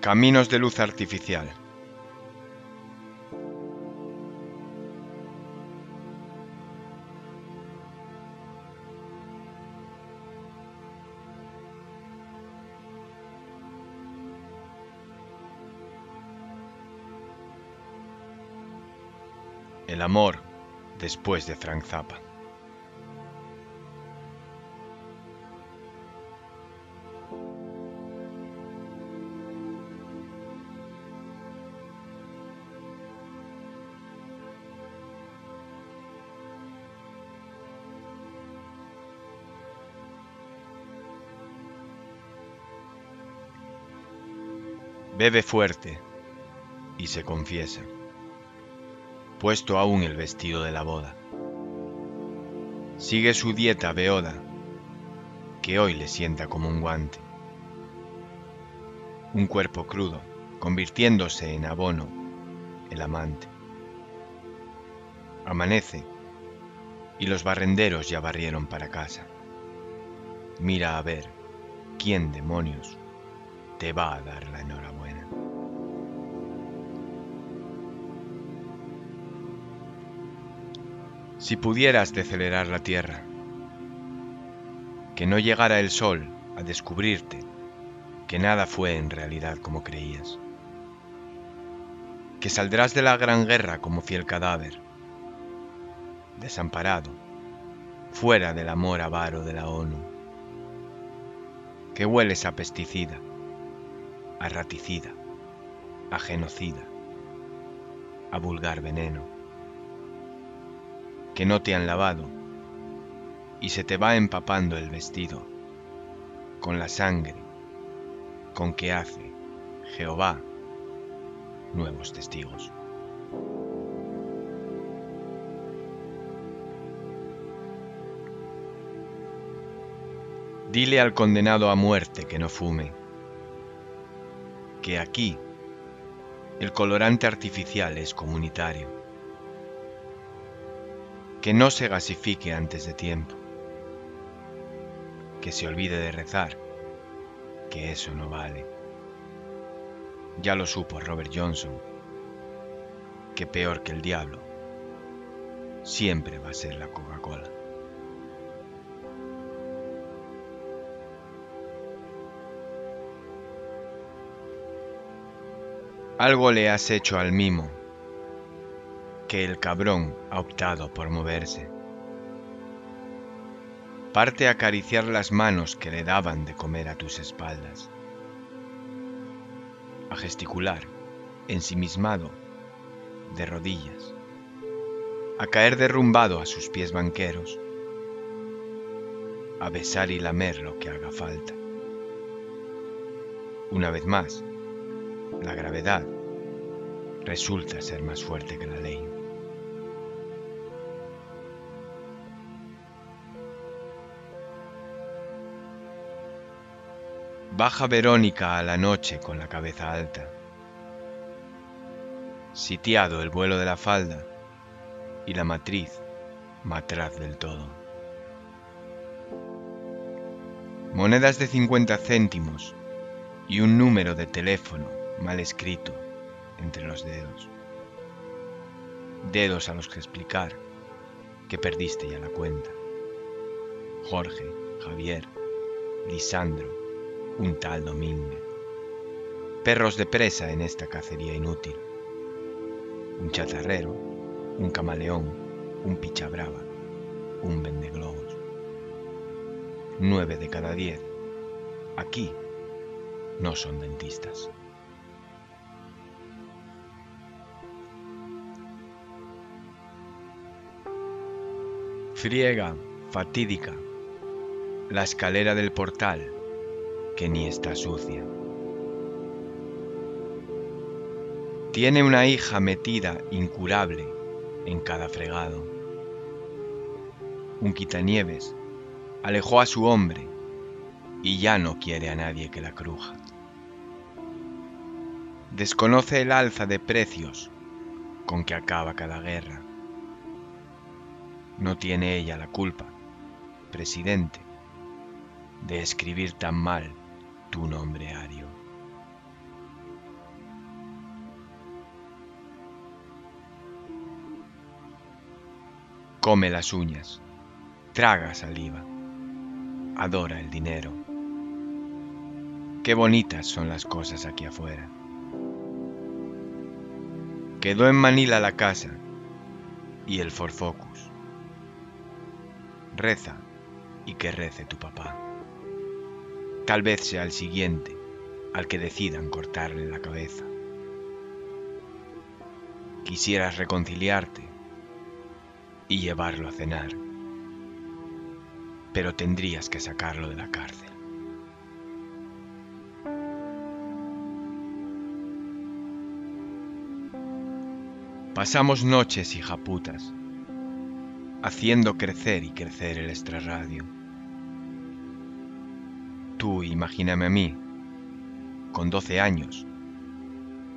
Caminos de luz artificial. El amor después de Frank Zappa. Bebe fuerte y se confiesa, puesto aún el vestido de la boda. Sigue su dieta beoda, que hoy le sienta como un guante. Un cuerpo crudo, convirtiéndose en abono, el amante. Amanece y los barrenderos ya barrieron para casa. Mira a ver quién demonios te va a dar la enhorabuena. Si pudieras decelerar la tierra, que no llegara el sol a descubrirte que nada fue en realidad como creías, que saldrás de la gran guerra como fiel cadáver, desamparado, fuera del amor avaro de la ONU, que hueles a pesticida, a raticida, a genocida, a vulgar veneno, que no te han lavado y se te va empapando el vestido con la sangre con que hace Jehová nuevos testigos. Dile al condenado a muerte que no fume que aquí el colorante artificial es comunitario, que no se gasifique antes de tiempo, que se olvide de rezar, que eso no vale. Ya lo supo Robert Johnson, que peor que el diablo siempre va a ser la Coca-Cola. Algo le has hecho al mimo, que el cabrón ha optado por moverse. Parte a acariciar las manos que le daban de comer a tus espaldas. A gesticular, ensimismado, de rodillas. A caer derrumbado a sus pies banqueros. A besar y lamer lo que haga falta. Una vez más, la gravedad resulta ser más fuerte que la ley. Baja Verónica a la noche con la cabeza alta. Sitiado el vuelo de la falda y la matriz matraz del todo. Monedas de 50 céntimos y un número de teléfono mal escrito entre los dedos. Dedos a los que explicar que perdiste ya la cuenta. Jorge, Javier, Lisandro, un tal Domínguez. Perros de presa en esta cacería inútil. Un chatarrero, un camaleón, un pichabrava, un vendeglobos. Nueve de cada diez, aquí, no son dentistas. Friega, fatídica, la escalera del portal, que ni está sucia. Tiene una hija metida incurable en cada fregado. Un quitanieves alejó a su hombre y ya no quiere a nadie que la cruja. Desconoce el alza de precios con que acaba cada guerra no tiene ella la culpa, presidente, de escribir tan mal tu nombre, Ario. Come las uñas, traga saliva, adora el dinero. Qué bonitas son las cosas aquí afuera. Quedó en Manila la casa y el forfoco Reza y que rece tu papá. Tal vez sea el siguiente al que decidan cortarle la cabeza. Quisieras reconciliarte y llevarlo a cenar, pero tendrías que sacarlo de la cárcel. Pasamos noches, hijaputas, haciendo crecer y crecer el extrarradio. Tú imagíname a mí, con 12 años,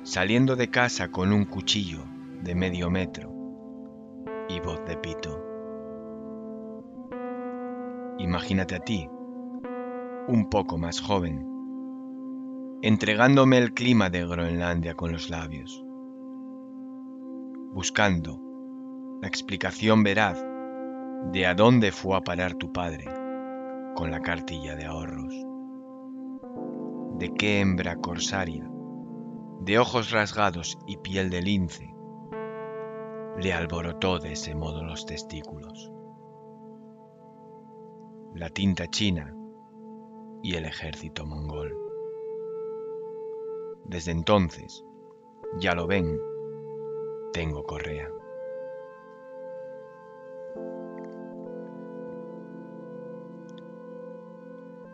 saliendo de casa con un cuchillo de medio metro y voz de pito. Imagínate a ti, un poco más joven, entregándome el clima de Groenlandia con los labios, buscando la explicación veraz de a dónde fue a parar tu padre con la cartilla de ahorros, de qué hembra corsaria, de ojos rasgados y piel de lince, le alborotó de ese modo los testículos. La tinta china y el ejército mongol. Desde entonces, ya lo ven, tengo correa.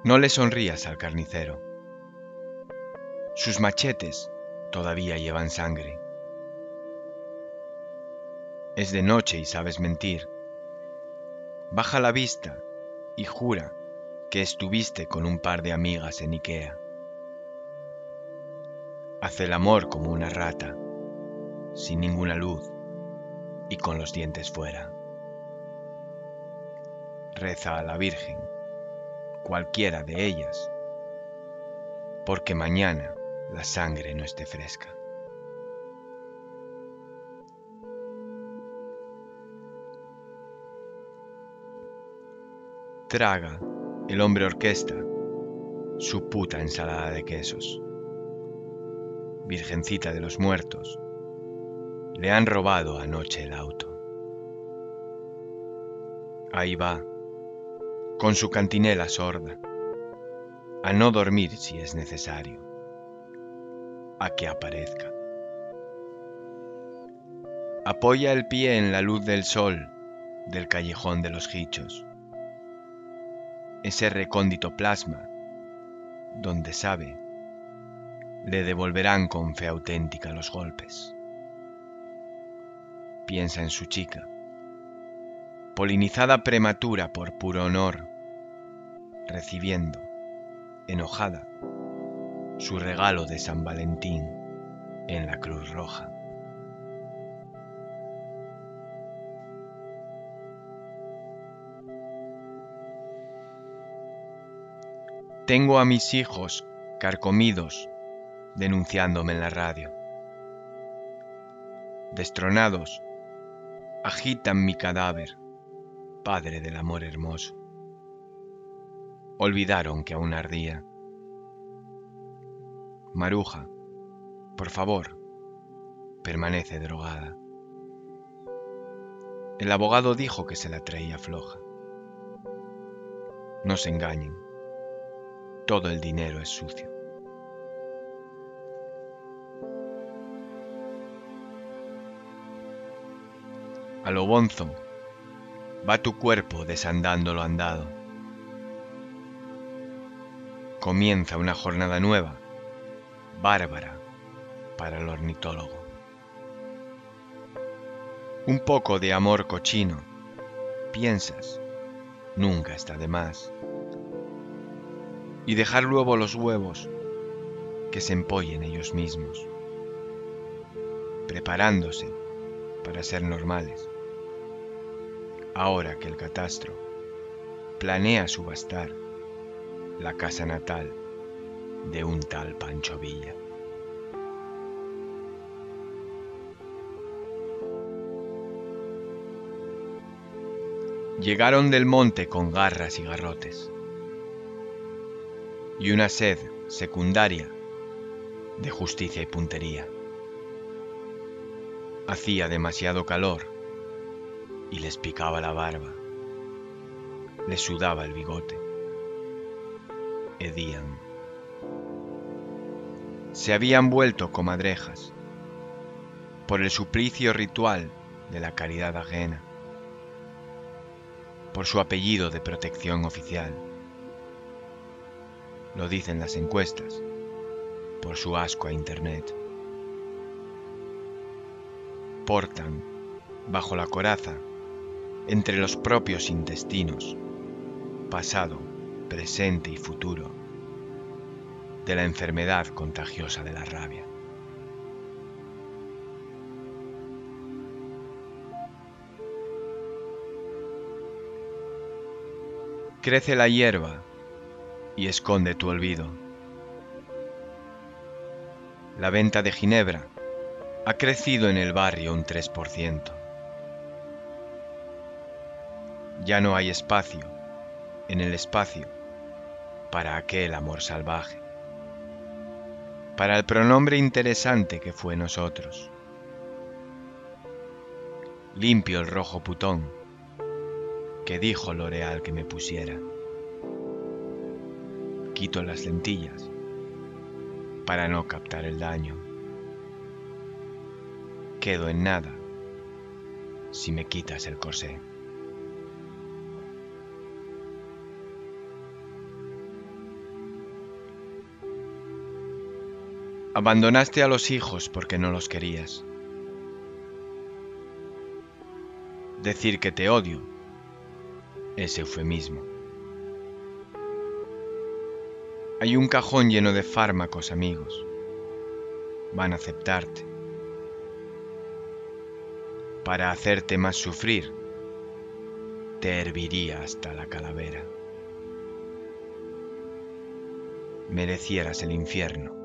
No le sonrías al carnicero. Sus machetes todavía llevan sangre. Es de noche y sabes mentir. Baja la vista y jura que estuviste con un par de amigas en Ikea. Hace el amor como una rata, sin ninguna luz y con los dientes fuera. Reza a la Virgen, cualquiera de ellas, porque mañana la sangre no esté fresca. Traga el hombre orquesta su puta ensalada de quesos. Virgencita de los muertos, le han robado anoche el auto. Ahí va, con su cantinela sorda, a no dormir si es necesario, a que aparezca. Apoya el pie en la luz del sol del callejón de los hichos ese recóndito plasma, donde sabe, le devolverán con fe auténtica los golpes. Piensa en su chica, polinizada prematura por puro honor, recibiendo, enojada, su regalo de San Valentín en la Cruz Roja. Tengo a mis hijos carcomidos denunciándome en la radio. Destronados, agitan mi cadáver, padre del amor hermoso. Olvidaron que aún ardía. Maruja, por favor, permanece drogada. El abogado dijo que se la traía floja. No se engañen todo el dinero es sucio. A lo bonzo va tu cuerpo desandando lo andado. Comienza una jornada nueva, bárbara, para el ornitólogo. Un poco de amor cochino, piensas, nunca está de más y dejar luego los huevos que se empollen ellos mismos, preparándose para ser normales. Ahora que el catastro planea subastar la casa natal de un tal Pancho Villa. Llegaron del monte con garras y garrotes, y una sed secundaria de justicia y puntería. Hacía demasiado calor y les picaba la barba, les sudaba el bigote. Hedían. Se habían vuelto comadrejas por el suplicio ritual de la caridad ajena por su apellido de protección oficial. Lo dicen las encuestas, por su asco a Internet. Portan, bajo la coraza, entre los propios intestinos, pasado, presente y futuro, de la enfermedad contagiosa de la rabia. Crece la hierba y esconde tu olvido. La venta de Ginebra ha crecido en el barrio un 3%. Ya no hay espacio en el espacio para aquel amor salvaje, para el pronombre interesante que fue nosotros. Limpio el rojo putón que dijo L'Oreal que me pusiera. Quito las lentillas para no captar el daño. Quedo en nada si me quitas el corsé. Abandonaste a los hijos porque no los querías. Decir que te odio es eufemismo. Hay un cajón lleno de fármacos, amigos. Van a aceptarte. Para hacerte más sufrir, te herviría hasta la calavera. Merecieras el infierno,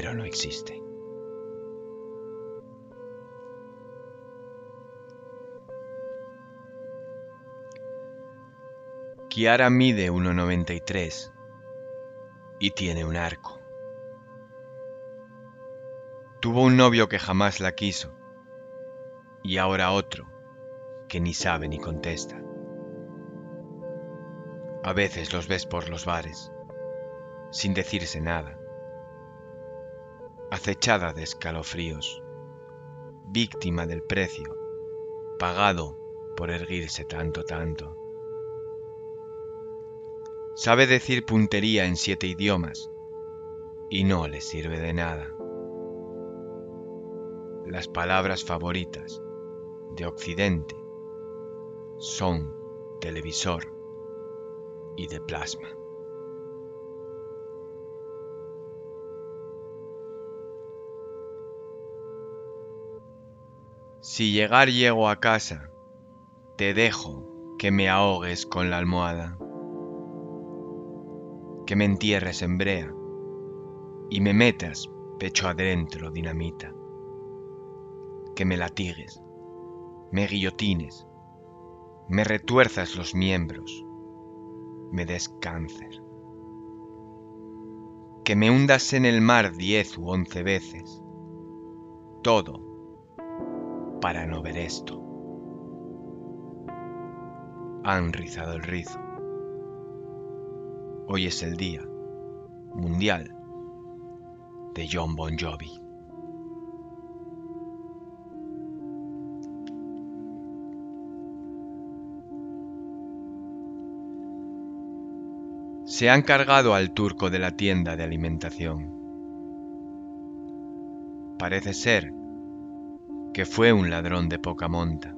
pero no existe. Kiara mide 1,93 y tiene un arco. Tuvo un novio que jamás la quiso y ahora otro que ni sabe ni contesta. A veces los ves por los bares, sin decirse nada, acechada de escalofríos, víctima del precio, pagado por erguirse tanto, tanto. Sabe decir puntería en siete idiomas y no le sirve de nada. Las palabras favoritas de Occidente son televisor y de plasma. Si llegar llego a casa, te dejo que me ahogues con la almohada que me entierres en brea y me metas pecho adentro dinamita, que me latigues, me guillotines, me retuerzas los miembros, me des cáncer, que me hundas en el mar diez u once veces, todo para no ver esto. Han rizado el rizo. Hoy es el Día Mundial de John Bon Jovi. Se han cargado al turco de la tienda de alimentación. Parece ser que fue un ladrón de poca monta.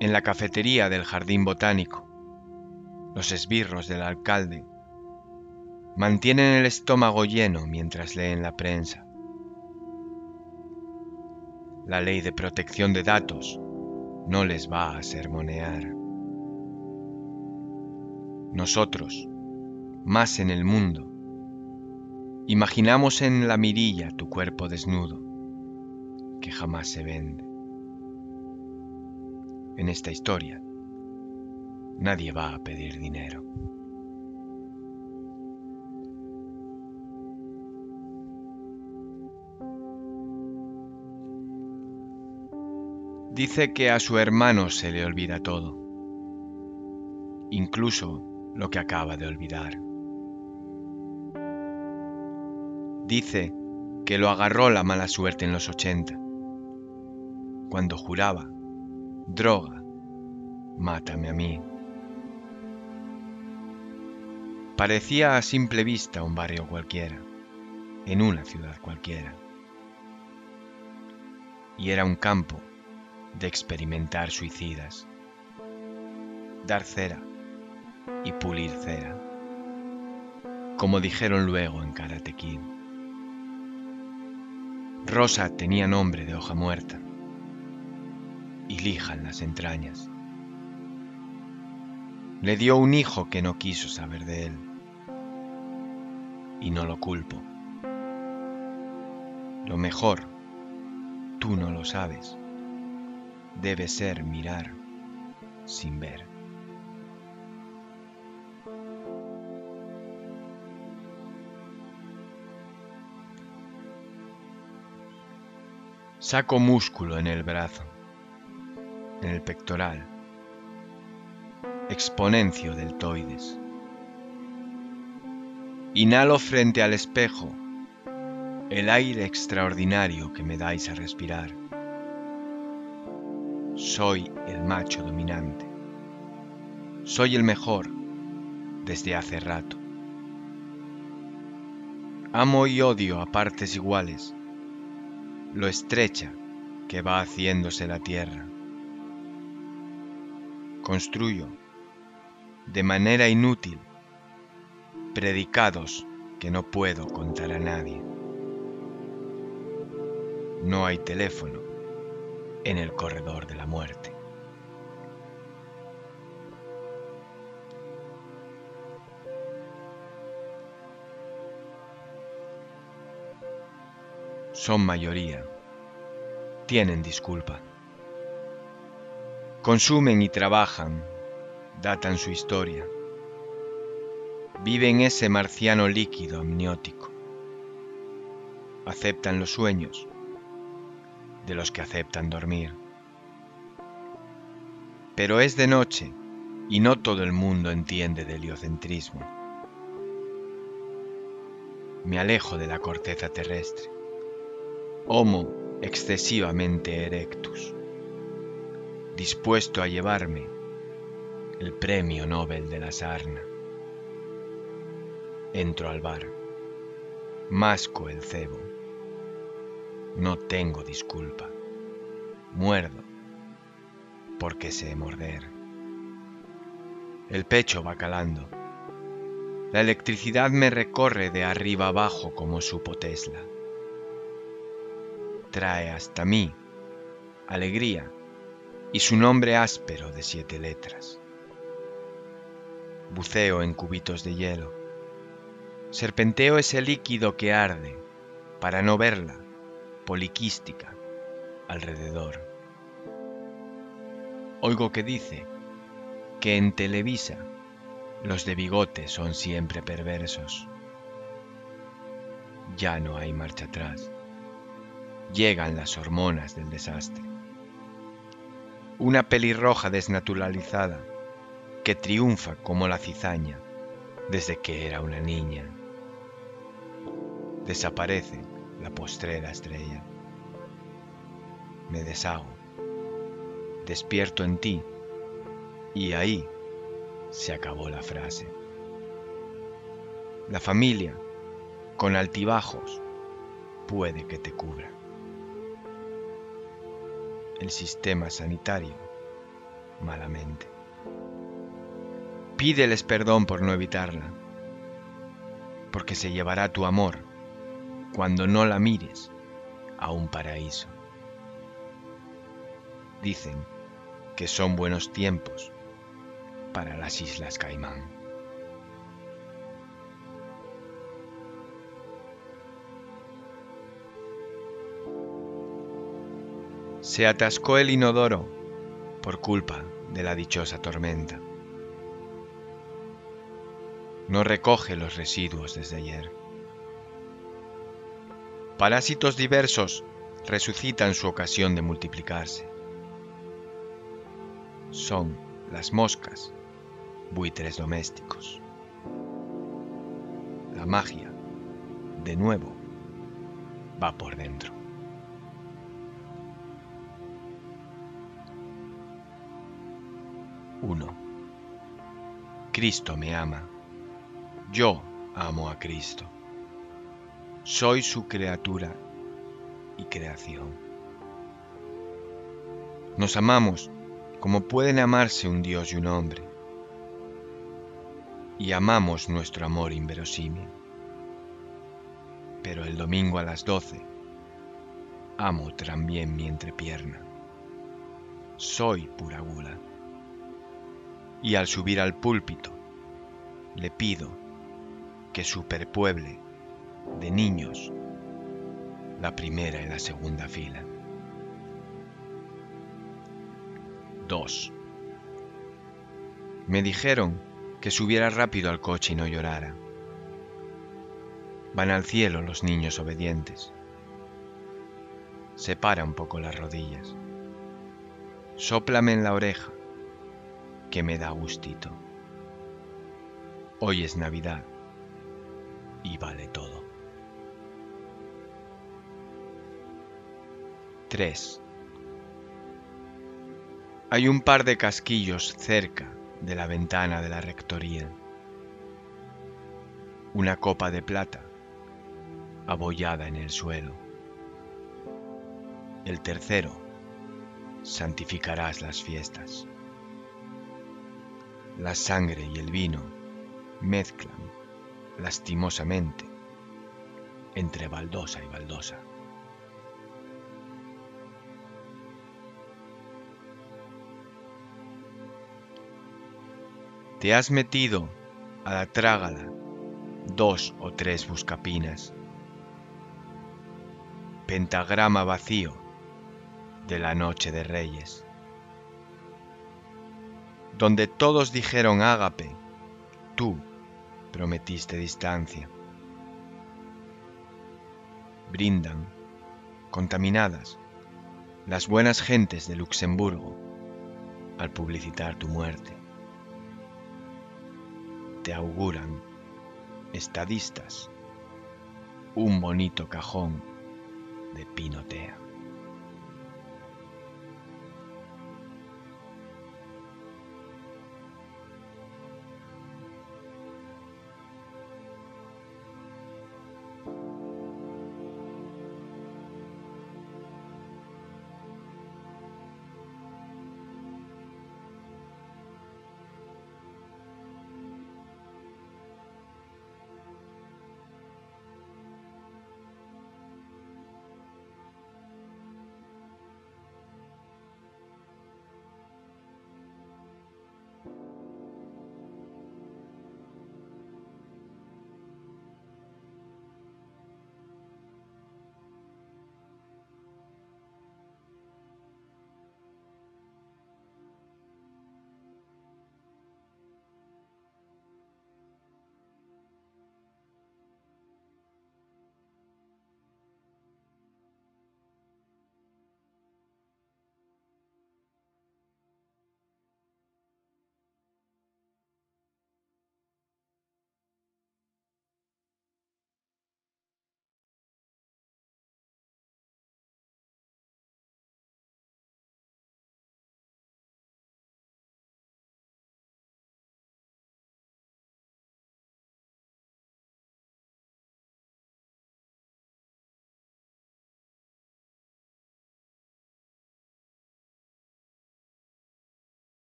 En la cafetería del jardín botánico los esbirros del alcalde, mantienen el estómago lleno mientras leen la prensa. La ley de protección de datos no les va a sermonear. Nosotros, más en el mundo, imaginamos en la mirilla tu cuerpo desnudo, que jamás se vende. en esta historia, nadie va a pedir dinero. Dice que a su hermano se le olvida todo, incluso lo que acaba de olvidar. Dice que lo agarró la mala suerte en los 80, cuando juraba, droga, mátame a mí. Parecía a simple vista un barrio cualquiera, en una ciudad cualquiera. Y era un campo de experimentar suicidas, dar cera y pulir cera, como dijeron luego en Karate. Rosa tenía nombre de hoja muerta y lija en las entrañas. Le dio un hijo que no quiso saber de él y no lo culpo. Lo mejor, tú no lo sabes debe ser mirar sin ver. Saco músculo en el brazo, en el pectoral, exponencio deltoides. Inhalo frente al espejo el aire extraordinario que me dais a respirar soy el macho dominante. Soy el mejor desde hace rato. Amo y odio a partes iguales lo estrecha que va haciéndose la tierra. Construyo de manera inútil predicados que no puedo contar a nadie. No hay teléfono en el corredor de la muerte. Son mayoría. Tienen disculpa. Consumen y trabajan, datan su historia. Viven ese marciano líquido amniótico. Aceptan los sueños de los que aceptan dormir. Pero es de noche y no todo el mundo entiende de heliocentrismo. Me alejo de la corteza terrestre. Homo excesivamente erectus, dispuesto a llevarme el premio Nobel de la sarna. Entro al bar, masco el cebo no tengo disculpa. Muerdo porque sé morder. El pecho va calando. La electricidad me recorre de arriba abajo como supo Tesla. Trae hasta mí alegría y su nombre áspero de siete letras. Buceo en cubitos de hielo. Serpenteo ese líquido que arde para no verla poliquística alrededor. Oigo que dice que en Televisa los de bigote son siempre perversos. Ya no hay marcha atrás. Llegan las hormonas del desastre. Una pelirroja desnaturalizada que triunfa como la cizaña desde que era una niña. Desaparece la postrera estrella. Me deshago, despierto en ti y ahí se acabó la frase. La familia, con altibajos, puede que te cubra. El sistema sanitario, malamente. Pídeles perdón por no evitarla, porque se llevará tu amor cuando no la mires a un paraíso. Dicen que son buenos tiempos para las Islas Caimán. Se atascó el inodoro por culpa de la dichosa tormenta. No recoge los residuos desde ayer. Parásitos diversos resucitan su ocasión de multiplicarse. Son las moscas, buitres domésticos. La magia, de nuevo, va por dentro. Uno. Cristo me ama. Yo amo a Cristo. Soy su criatura y creación. Nos amamos como pueden amarse un Dios y un hombre. Y amamos nuestro amor inverosímil. Pero el domingo a las doce, amo también mi entrepierna. Soy pura gula. Y al subir al púlpito, le pido que superpueble de niños la primera y la segunda fila. 2. Me dijeron que subiera rápido al coche y no llorara. Van al cielo los niños obedientes. Separa un poco las rodillas. Sóplame en la oreja, que me da gustito. Hoy es Navidad y vale todo. 3. Hay un par de casquillos cerca de la ventana de la rectoría. Una copa de plata abollada en el suelo. El tercero, santificarás las fiestas. La sangre y el vino mezclan lastimosamente entre baldosa y baldosa. Te has metido a la trágala dos o tres buscapinas. Pentagrama vacío de la noche de reyes. Donde todos dijeron ágape, tú prometiste distancia. Brindan, contaminadas, las buenas gentes de Luxemburgo al publicitar tu muerte te auguran, estadistas, un bonito cajón de pinotea.